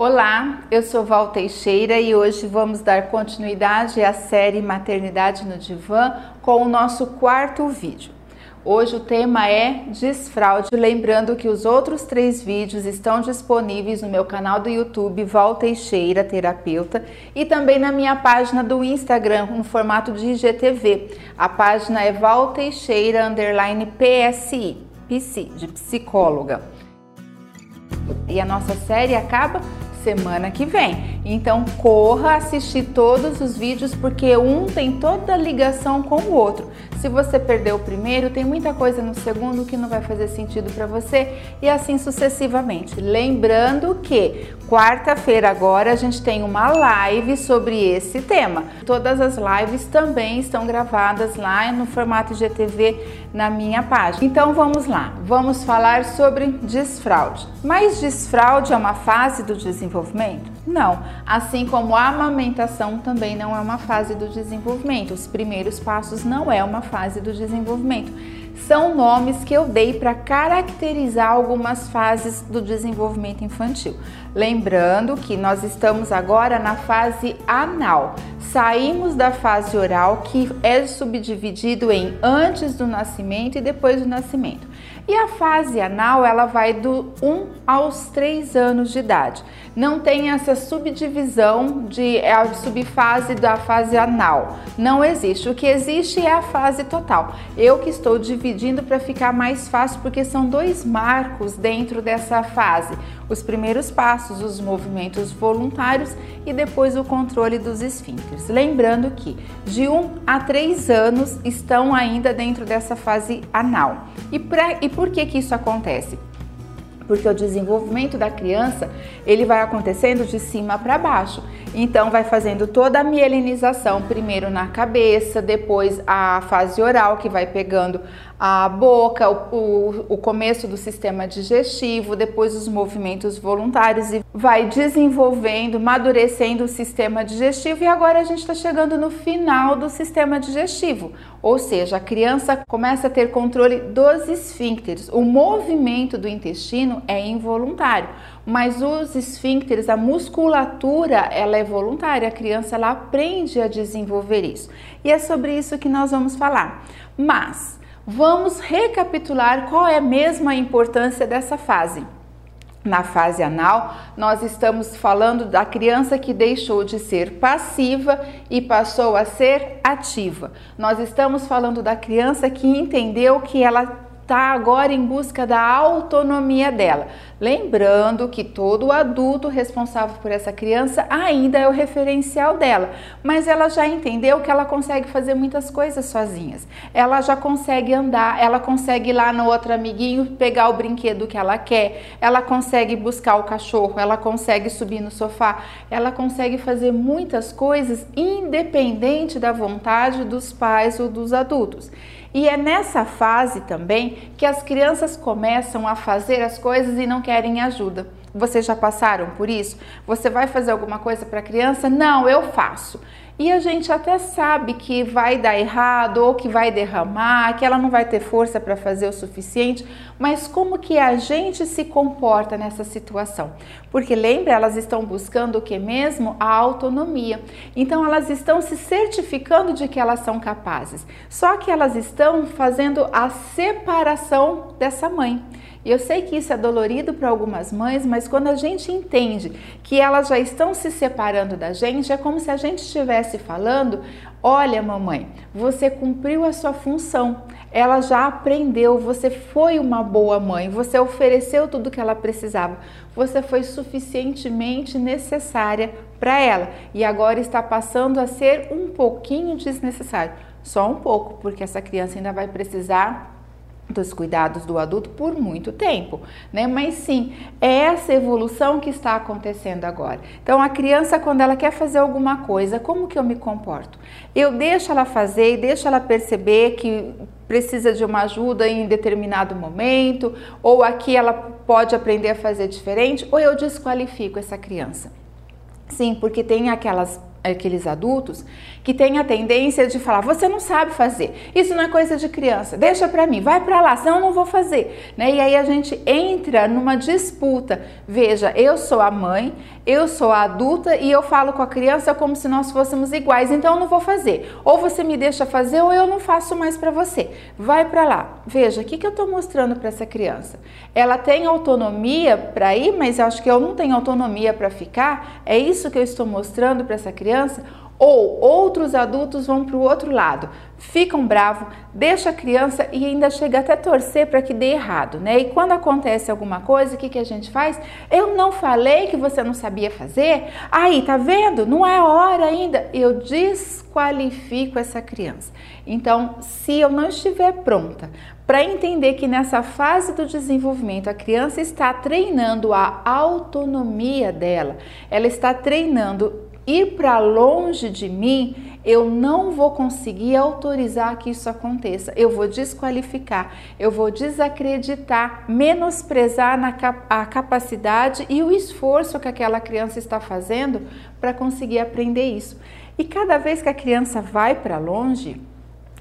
Olá, eu sou Val Teixeira e hoje vamos dar continuidade à série Maternidade no Divã com o nosso quarto vídeo. Hoje o tema é desfraude, lembrando que os outros três vídeos estão disponíveis no meu canal do YouTube Val Teixeira Terapeuta e também na minha página do Instagram no formato de IGTV. A página é Val Teixeira underline PSI, PC, de psicóloga. E a nossa série acaba semana que vem. Então corra assistir todos os vídeos porque um tem toda a ligação com o outro. Se você perdeu o primeiro, tem muita coisa no segundo que não vai fazer sentido para você e assim sucessivamente. Lembrando que quarta-feira agora a gente tem uma live sobre esse tema. Todas as lives também estão gravadas lá no formato GTV na minha página. Então vamos lá, vamos falar sobre desfraude. Mas desfraude é uma fase do desenvolvimento? Não, assim como a amamentação também não é uma fase do desenvolvimento. Os primeiros passos não é uma fase do desenvolvimento. São nomes que eu dei para caracterizar algumas fases do desenvolvimento infantil. Lembrando que nós estamos agora na fase anal. Saímos da fase oral, que é subdividido em antes do nascimento e depois do nascimento. E a fase anal, ela vai do 1 aos 3 anos de idade. Não tem essa subdivisão de é a subfase da fase anal. Não existe. O que existe é a fase total. Eu que estou dividindo para ficar mais fácil, porque são dois marcos dentro dessa fase. Os primeiros passos, os movimentos voluntários e depois o controle dos esfíncteres. Lembrando que de 1 a 3 anos estão ainda dentro dessa fase anal. E, e por que, que isso acontece? Porque o desenvolvimento da criança ele vai acontecendo de cima para baixo. Então vai fazendo toda a mielinização, primeiro na cabeça, depois a fase oral que vai pegando a boca, o, o, o, começo do sistema digestivo, depois os movimentos voluntários e vai desenvolvendo, madurecendo o sistema digestivo. E agora a gente está chegando no final do sistema digestivo, ou seja, a criança começa a ter controle dos esfíncteres. O movimento do intestino é involuntário, mas os esfíncteres, a musculatura, ela é voluntária. A criança ela aprende a desenvolver isso. E é sobre isso que nós vamos falar. Mas Vamos recapitular qual é mesmo a importância dessa fase. Na fase anal, nós estamos falando da criança que deixou de ser passiva e passou a ser ativa. Nós estamos falando da criança que entendeu que ela está agora em busca da autonomia dela. Lembrando que todo adulto responsável por essa criança ainda é o referencial dela, mas ela já entendeu que ela consegue fazer muitas coisas sozinhas. Ela já consegue andar, ela consegue ir lá no outro amiguinho pegar o brinquedo que ela quer, ela consegue buscar o cachorro, ela consegue subir no sofá, ela consegue fazer muitas coisas independente da vontade dos pais ou dos adultos. E é nessa fase também que as crianças começam a fazer as coisas e não querem ajuda. Vocês já passaram por isso? Você vai fazer alguma coisa para a criança? Não, eu faço e a gente até sabe que vai dar errado ou que vai derramar, que ela não vai ter força para fazer o suficiente, mas como que a gente se comporta nessa situação? Porque lembra, elas estão buscando o que mesmo? A autonomia. Então elas estão se certificando de que elas são capazes. Só que elas estão fazendo a separação dessa mãe. Eu sei que isso é dolorido para algumas mães, mas quando a gente entende que elas já estão se separando da gente, é como se a gente estivesse falando: olha, mamãe, você cumpriu a sua função, ela já aprendeu, você foi uma boa mãe, você ofereceu tudo que ela precisava, você foi suficientemente necessária para ela e agora está passando a ser um pouquinho desnecessário. Só um pouco, porque essa criança ainda vai precisar dos cuidados do adulto por muito tempo, né? Mas sim, é essa evolução que está acontecendo agora. Então, a criança, quando ela quer fazer alguma coisa, como que eu me comporto? Eu deixo ela fazer e deixo ela perceber que precisa de uma ajuda em determinado momento, ou aqui ela pode aprender a fazer diferente, ou eu desqualifico essa criança. Sim, porque tem aquelas aqueles adultos que têm a tendência de falar: você não sabe fazer, isso não é coisa de criança, deixa para mim, vai para lá, senão eu não vou fazer. Né? E aí a gente entra numa disputa. Veja, eu sou a mãe, eu sou adulta e eu falo com a criança como se nós fôssemos iguais, então eu não vou fazer. Ou você me deixa fazer ou eu não faço mais para você. Vai para lá. Veja, o que, que eu estou mostrando para essa criança? Ela tem autonomia para ir, mas acho que eu não tenho autonomia para ficar. É isso que eu estou mostrando para essa criança? Ou outros adultos vão para o outro lado, ficam bravos, deixa a criança e ainda chega até torcer para que dê errado, né? E quando acontece alguma coisa, o que, que a gente faz? Eu não falei que você não sabia fazer? Aí, tá vendo? Não é hora ainda. Eu desqualifico essa criança. Então, se eu não estiver pronta para entender que nessa fase do desenvolvimento a criança está treinando a autonomia dela, ela está treinando ir para longe de mim, eu não vou conseguir autorizar que isso aconteça. Eu vou desqualificar, eu vou desacreditar, menosprezar na a capacidade e o esforço que aquela criança está fazendo para conseguir aprender isso. E cada vez que a criança vai para longe,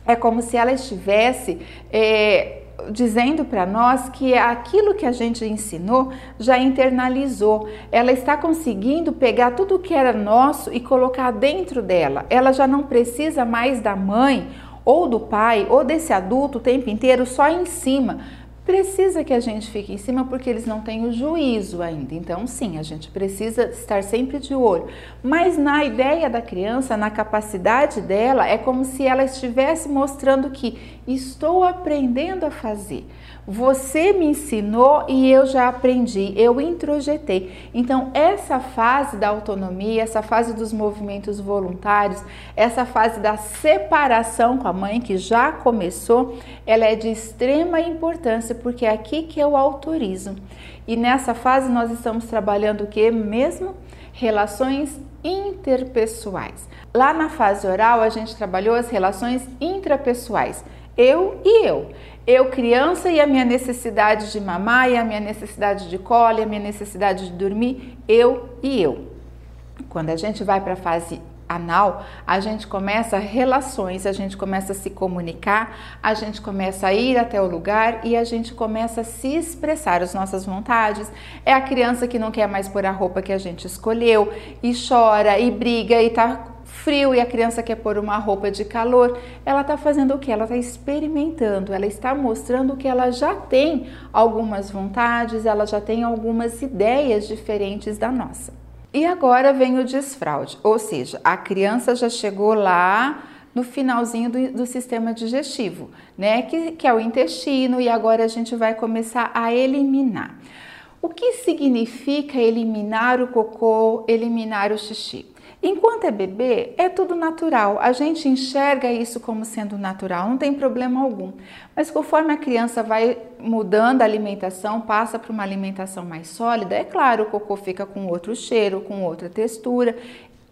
é como se ela estivesse é, dizendo para nós que aquilo que a gente ensinou já internalizou. Ela está conseguindo pegar tudo o que era nosso e colocar dentro dela. Ela já não precisa mais da mãe ou do pai ou desse adulto o tempo inteiro só em cima Precisa que a gente fique em cima porque eles não têm o juízo ainda. Então, sim, a gente precisa estar sempre de olho. Mas na ideia da criança, na capacidade dela, é como se ela estivesse mostrando que estou aprendendo a fazer. Você me ensinou e eu já aprendi, eu introjetei. Então, essa fase da autonomia, essa fase dos movimentos voluntários, essa fase da separação com a mãe que já começou, ela é de extrema importância porque é aqui que eu autorizo. E nessa fase nós estamos trabalhando o que mesmo? Relações interpessoais. Lá na fase oral a gente trabalhou as relações intrapessoais. Eu e eu eu criança e a minha necessidade de mamar e a minha necessidade de cola e a minha necessidade de dormir, eu e eu. Quando a gente vai para a fase anal, a gente começa relações, a gente começa a se comunicar, a gente começa a ir até o lugar e a gente começa a se expressar as nossas vontades. É a criança que não quer mais pôr a roupa que a gente escolheu e chora e briga e tá frio e a criança quer pôr uma roupa de calor, ela está fazendo o que? Ela está experimentando, ela está mostrando que ela já tem algumas vontades, ela já tem algumas ideias diferentes da nossa. E agora vem o desfraude, ou seja, a criança já chegou lá no finalzinho do, do sistema digestivo, né? Que, que é o intestino, e agora a gente vai começar a eliminar. O que significa eliminar o cocô, eliminar o xixi? Enquanto é bebê, é tudo natural. A gente enxerga isso como sendo natural, não tem problema algum. Mas conforme a criança vai mudando a alimentação, passa para uma alimentação mais sólida, é claro, o cocô fica com outro cheiro, com outra textura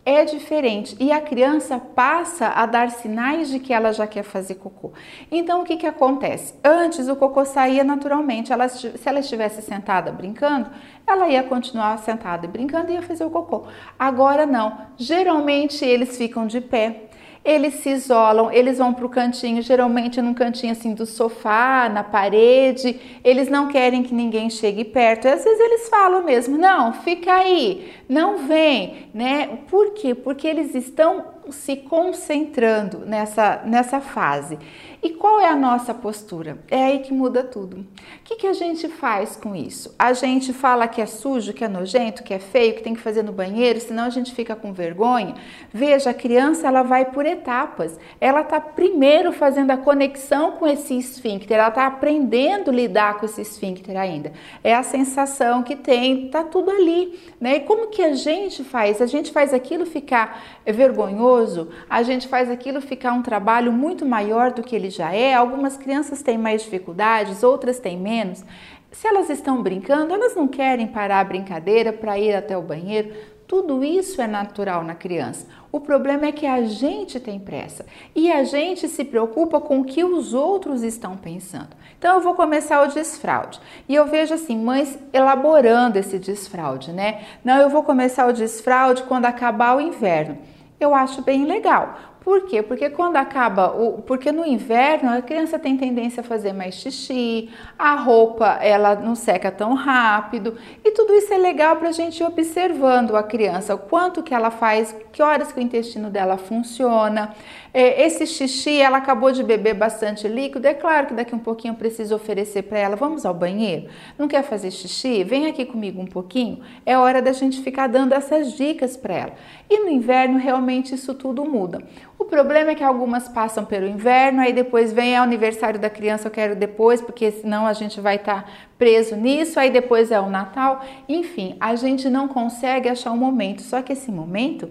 é diferente e a criança passa a dar sinais de que ela já quer fazer cocô. Então o que, que acontece? Antes o cocô saía naturalmente, ela, se ela estivesse sentada brincando, ela ia continuar sentada e brincando e ia fazer o cocô. Agora não, geralmente eles ficam de pé eles se isolam, eles vão para o cantinho, geralmente num cantinho assim do sofá, na parede, eles não querem que ninguém chegue perto. E às vezes eles falam mesmo, não, fica aí, não vem, né? Por quê? Porque eles estão se concentrando nessa, nessa fase. E qual é a nossa postura? É aí que muda tudo. O que, que a gente faz com isso? A gente fala que é sujo, que é nojento, que é feio, que tem que fazer no banheiro, senão a gente fica com vergonha. Veja, a criança ela vai por etapas. Ela está primeiro fazendo a conexão com esse esfíncter, ela está aprendendo a lidar com esse esfíncter ainda. É a sensação que tem, tá tudo ali, né? E como que a gente faz? A gente faz aquilo ficar vergonhoso, a gente faz aquilo ficar um trabalho muito maior do que ele já é. Algumas crianças têm mais dificuldades, outras têm menos. Se elas estão brincando, elas não querem parar a brincadeira para ir até o banheiro. Tudo isso é natural na criança. O problema é que a gente tem pressa e a gente se preocupa com o que os outros estão pensando. Então eu vou começar o desfraude. E eu vejo assim, mães elaborando esse desfraude, né? Não, eu vou começar o desfraude quando acabar o inverno. Eu acho bem legal. Por quê? Porque quando acaba o, porque no inverno a criança tem tendência a fazer mais xixi, a roupa ela não seca tão rápido e tudo isso é legal para a gente ir observando a criança, o quanto que ela faz, que horas que o intestino dela funciona. É, esse xixi, ela acabou de beber bastante líquido, é claro que daqui um pouquinho eu preciso oferecer para ela, vamos ao banheiro? Não quer fazer xixi? Vem aqui comigo um pouquinho. É hora da gente ficar dando essas dicas para ela. E no inverno realmente isso tudo muda. O problema é que algumas passam pelo inverno, aí depois vem o aniversário da criança, eu quero depois, porque senão a gente vai estar tá preso nisso, aí depois é o Natal. Enfim, a gente não consegue achar um momento, só que esse momento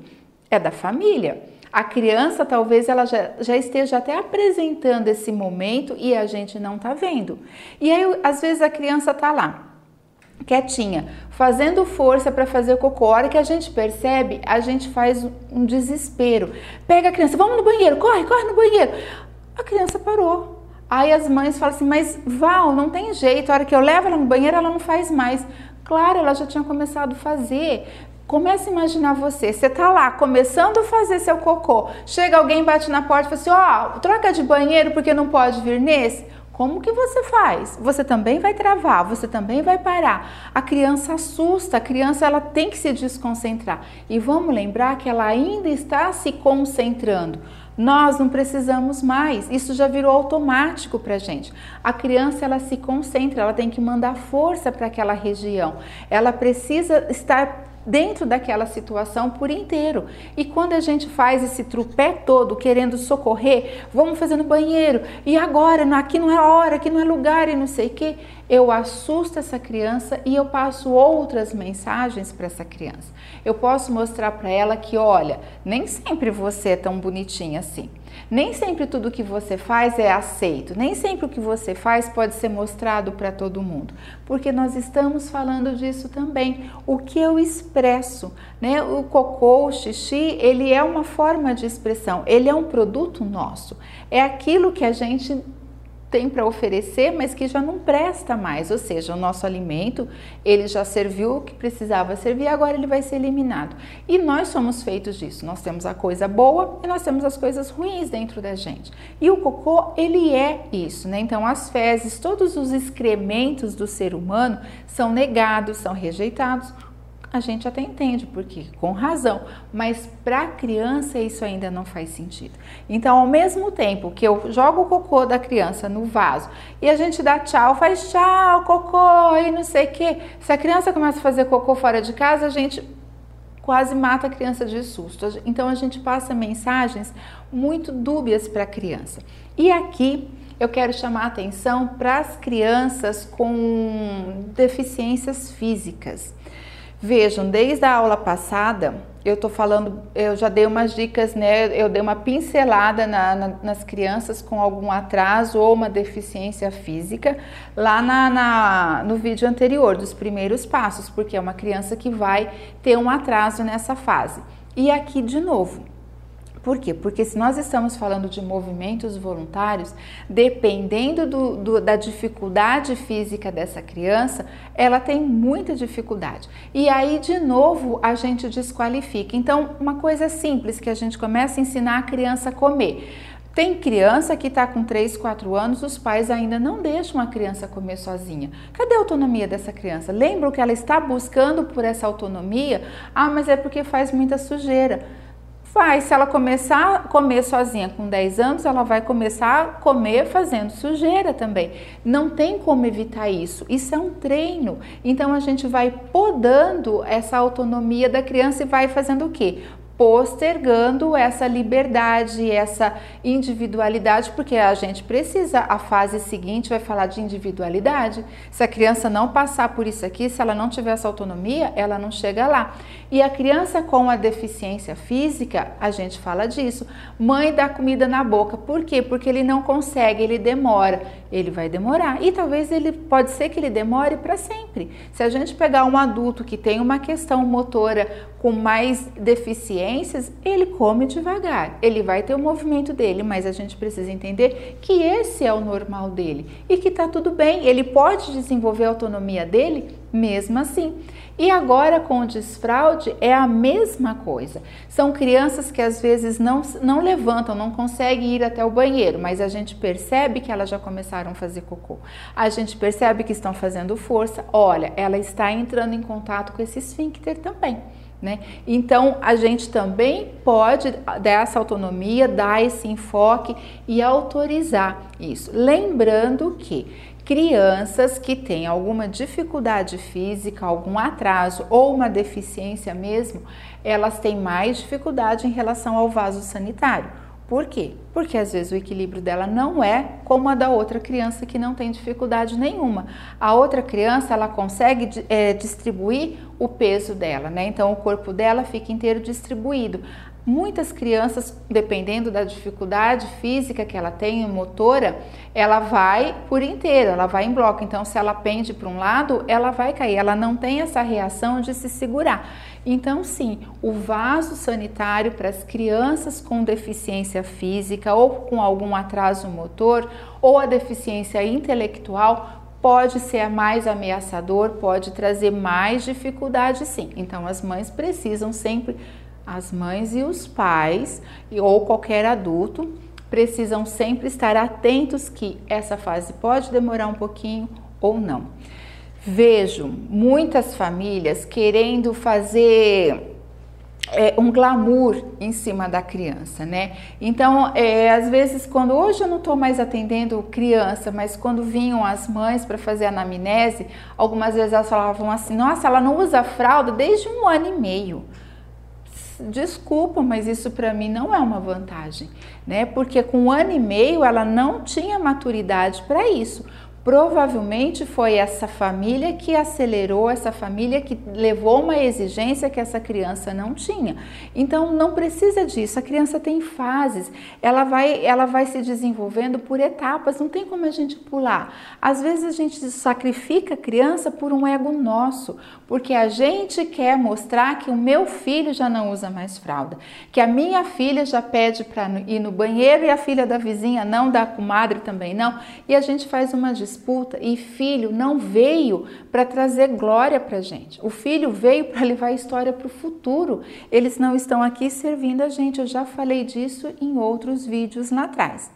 é da família. A criança talvez ela já, já esteja até apresentando esse momento e a gente não tá vendo. E aí, às vezes, a criança tá lá, quietinha, fazendo força para fazer cocô. A hora que a gente percebe, a gente faz um desespero. Pega a criança, vamos no banheiro, corre, corre no banheiro. A criança parou. Aí as mães falam assim, mas Val, não tem jeito, a hora que eu levo ela no banheiro, ela não faz mais. Claro, ela já tinha começado a fazer. Comece a imaginar você, você tá lá começando a fazer seu cocô, chega alguém, bate na porta e fala assim, ó, oh, troca de banheiro porque não pode vir nesse. Como que você faz? Você também vai travar, você também vai parar. A criança assusta, a criança ela tem que se desconcentrar. E vamos lembrar que ela ainda está se concentrando. Nós não precisamos mais, isso já virou automático para gente. A criança ela se concentra, ela tem que mandar força para aquela região. Ela precisa estar dentro daquela situação por inteiro. E quando a gente faz esse trupé todo querendo socorrer, vamos fazer no banheiro, e agora, aqui não é hora, aqui não é lugar e não sei o que, eu assusto essa criança e eu passo outras mensagens para essa criança. Eu posso mostrar para ela que, olha, nem sempre você é tão bonitinha assim. Nem sempre tudo que você faz é aceito, nem sempre o que você faz pode ser mostrado para todo mundo, porque nós estamos falando disso também. O que eu expresso, né? O cocô, o xixi, ele é uma forma de expressão, ele é um produto nosso, é aquilo que a gente tem para oferecer, mas que já não presta mais, ou seja, o nosso alimento, ele já serviu o que precisava servir, agora ele vai ser eliminado. E nós somos feitos disso. Nós temos a coisa boa e nós temos as coisas ruins dentro da gente. E o cocô, ele é isso, né? Então, as fezes, todos os excrementos do ser humano são negados, são rejeitados a gente até entende, porque com razão, mas para a criança isso ainda não faz sentido. Então, ao mesmo tempo que eu jogo o cocô da criança no vaso e a gente dá tchau, faz tchau, cocô e não sei o que, se a criança começa a fazer cocô fora de casa, a gente quase mata a criança de susto. Então, a gente passa mensagens muito dúbias para a criança. E aqui eu quero chamar atenção para as crianças com deficiências físicas. Vejam, desde a aula passada, eu tô falando, eu já dei umas dicas, né? Eu dei uma pincelada na, na, nas crianças com algum atraso ou uma deficiência física lá na, no vídeo anterior, dos primeiros passos, porque é uma criança que vai ter um atraso nessa fase. E aqui de novo, por quê? Porque se nós estamos falando de movimentos voluntários, dependendo do, do, da dificuldade física dessa criança, ela tem muita dificuldade. E aí, de novo, a gente desqualifica. Então, uma coisa simples que a gente começa a ensinar a criança a comer. Tem criança que está com 3, 4 anos, os pais ainda não deixam a criança comer sozinha. Cadê a autonomia dessa criança? Lembra que ela está buscando por essa autonomia? Ah, mas é porque faz muita sujeira. Vai, se ela começar a comer sozinha com 10 anos, ela vai começar a comer fazendo sujeira também. Não tem como evitar isso. Isso é um treino. Então a gente vai podando essa autonomia da criança e vai fazendo o quê? Postergando essa liberdade, essa individualidade, porque a gente precisa, a fase seguinte vai falar de individualidade. Se a criança não passar por isso aqui, se ela não tiver essa autonomia, ela não chega lá. E a criança com a deficiência física, a gente fala disso. Mãe dá comida na boca, por quê? Porque ele não consegue, ele demora. Ele vai demorar e talvez ele pode ser que ele demore para sempre. Se a gente pegar um adulto que tem uma questão motora com mais deficiências, ele come devagar, ele vai ter o movimento dele, mas a gente precisa entender que esse é o normal dele e que tá tudo bem, ele pode desenvolver a autonomia dele mesmo assim. E agora com o desfraude é a mesma coisa. São crianças que às vezes não, não levantam, não conseguem ir até o banheiro, mas a gente percebe que elas já começaram a fazer cocô. A gente percebe que estão fazendo força. Olha, ela está entrando em contato com esse esfíncter também. Né? Então, a gente também pode dar essa autonomia, dar esse enfoque e autorizar isso. Lembrando que crianças que têm alguma dificuldade física, algum atraso ou uma deficiência mesmo, elas têm mais dificuldade em relação ao vaso sanitário. Por quê? Porque às vezes o equilíbrio dela não é como a da outra criança que não tem dificuldade nenhuma. A outra criança ela consegue é, distribuir o peso dela, né? Então o corpo dela fica inteiro distribuído. Muitas crianças, dependendo da dificuldade física que ela tem, motora, ela vai por inteiro, ela vai em bloco. Então, se ela pende para um lado, ela vai cair. Ela não tem essa reação de se segurar. Então, sim, o vaso sanitário para as crianças com deficiência física ou com algum atraso motor ou a deficiência intelectual pode ser mais ameaçador, pode trazer mais dificuldade, sim. Então, as mães precisam sempre as mães e os pais, ou qualquer adulto, precisam sempre estar atentos que essa fase pode demorar um pouquinho ou não. Vejo muitas famílias querendo fazer é, um glamour em cima da criança, né? Então, é, às vezes, quando hoje eu não estou mais atendendo criança, mas quando vinham as mães para fazer anamnese, algumas vezes elas falavam assim: nossa, ela não usa fralda desde um ano e meio desculpa, mas isso para mim não é uma vantagem, né? Porque com um ano e meio ela não tinha maturidade para isso. Provavelmente foi essa família que acelerou, essa família que levou uma exigência que essa criança não tinha. Então não precisa disso. A criança tem fases, ela vai, ela vai se desenvolvendo por etapas, não tem como a gente pular. Às vezes a gente sacrifica a criança por um ego nosso, porque a gente quer mostrar que o meu filho já não usa mais fralda, que a minha filha já pede para ir no banheiro e a filha da vizinha não, da comadre também não, e a gente faz uma disputa e filho não veio para trazer glória para gente. O filho veio para levar a história para o futuro. Eles não estão aqui servindo a gente. Eu já falei disso em outros vídeos lá atrás.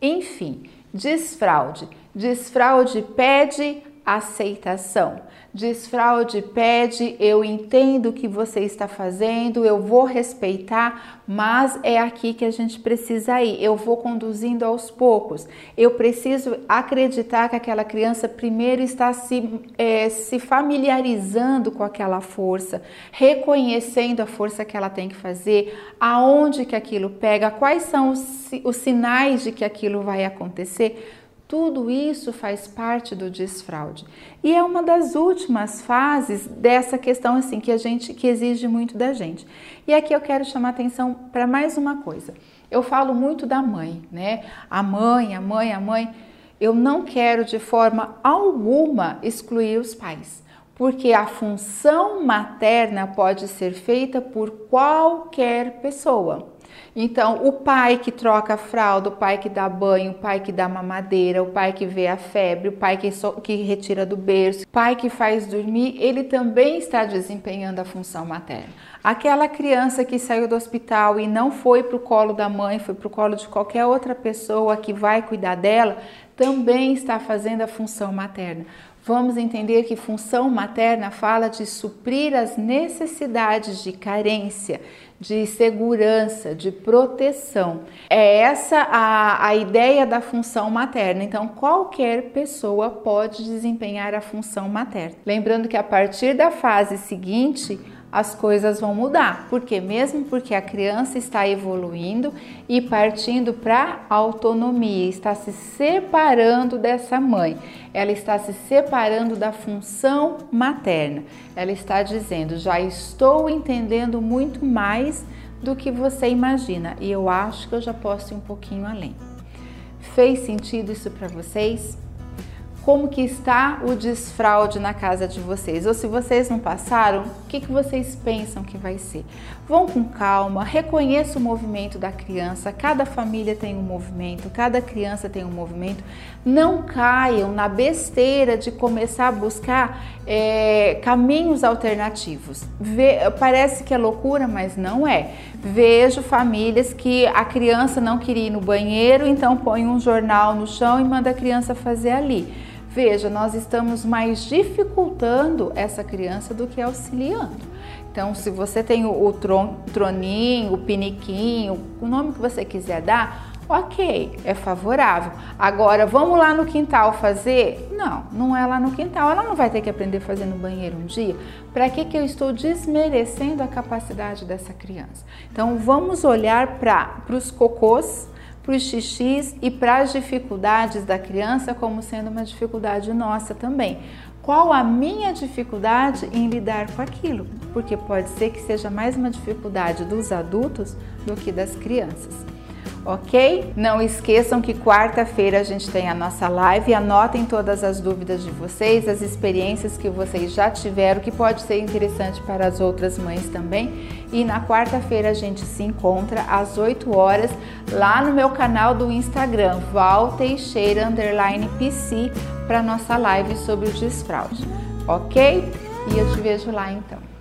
Enfim, desfraude. Desfraude pede aceitação. Desfraude pede, eu entendo o que você está fazendo, eu vou respeitar, mas é aqui que a gente precisa ir. Eu vou conduzindo aos poucos. Eu preciso acreditar que aquela criança primeiro está se, é, se familiarizando com aquela força, reconhecendo a força que ela tem que fazer, aonde que aquilo pega, quais são os, os sinais de que aquilo vai acontecer tudo isso faz parte do desfraude. E é uma das últimas fases dessa questão assim que a gente que exige muito da gente. E aqui eu quero chamar atenção para mais uma coisa. Eu falo muito da mãe, né? A mãe, a mãe, a mãe. Eu não quero de forma alguma excluir os pais, porque a função materna pode ser feita por qualquer pessoa. Então, o pai que troca a fralda, o pai que dá banho, o pai que dá mamadeira, o pai que vê a febre, o pai que, so, que retira do berço, o pai que faz dormir, ele também está desempenhando a função materna. Aquela criança que saiu do hospital e não foi para o colo da mãe, foi para o colo de qualquer outra pessoa que vai cuidar dela, também está fazendo a função materna. Vamos entender que função materna fala de suprir as necessidades de carência, de segurança, de proteção. É essa a, a ideia da função materna. Então, qualquer pessoa pode desempenhar a função materna. Lembrando que a partir da fase seguinte, as coisas vão mudar. Porque mesmo porque a criança está evoluindo e partindo para autonomia, está se separando dessa mãe. Ela está se separando da função materna. Ela está dizendo: "Já estou entendendo muito mais do que você imagina e eu acho que eu já posso ir um pouquinho além". Fez sentido isso para vocês? Como que está o desfraude na casa de vocês. Ou se vocês não passaram, o que, que vocês pensam que vai ser? Vão com calma, reconheça o movimento da criança. Cada família tem um movimento, cada criança tem um movimento. Não caiam na besteira de começar a buscar é, caminhos alternativos. Vê, parece que é loucura, mas não é. Vejo famílias que a criança não queria ir no banheiro, então põe um jornal no chão e manda a criança fazer ali. Veja, nós estamos mais dificultando essa criança do que auxiliando. Então, se você tem o, tron, troninho, o piniquinho, o nome que você quiser dar, ok, é favorável. Agora, vamos lá no quintal fazer? Não, não é lá no quintal. Ela não vai ter que aprender a fazer no banheiro um dia. Para que, que eu estou desmerecendo a capacidade dessa criança? Então, vamos olhar para os cocôs para os xixis e para as dificuldades da criança como sendo uma dificuldade nossa também. Qual a minha dificuldade em lidar com aquilo? Porque pode ser que seja mais uma dificuldade dos adultos do que das crianças ok? Não esqueçam que quarta-feira a gente tem a nossa live. Anotem todas as dúvidas de vocês, as experiências que vocês já tiveram, que pode ser interessante para as outras mães também. E na quarta-feira a gente se encontra às 8 horas lá no meu canal do Instagram, Val Teixeira PC, para nossa live sobre o desfraude, ok? E eu te vejo lá então.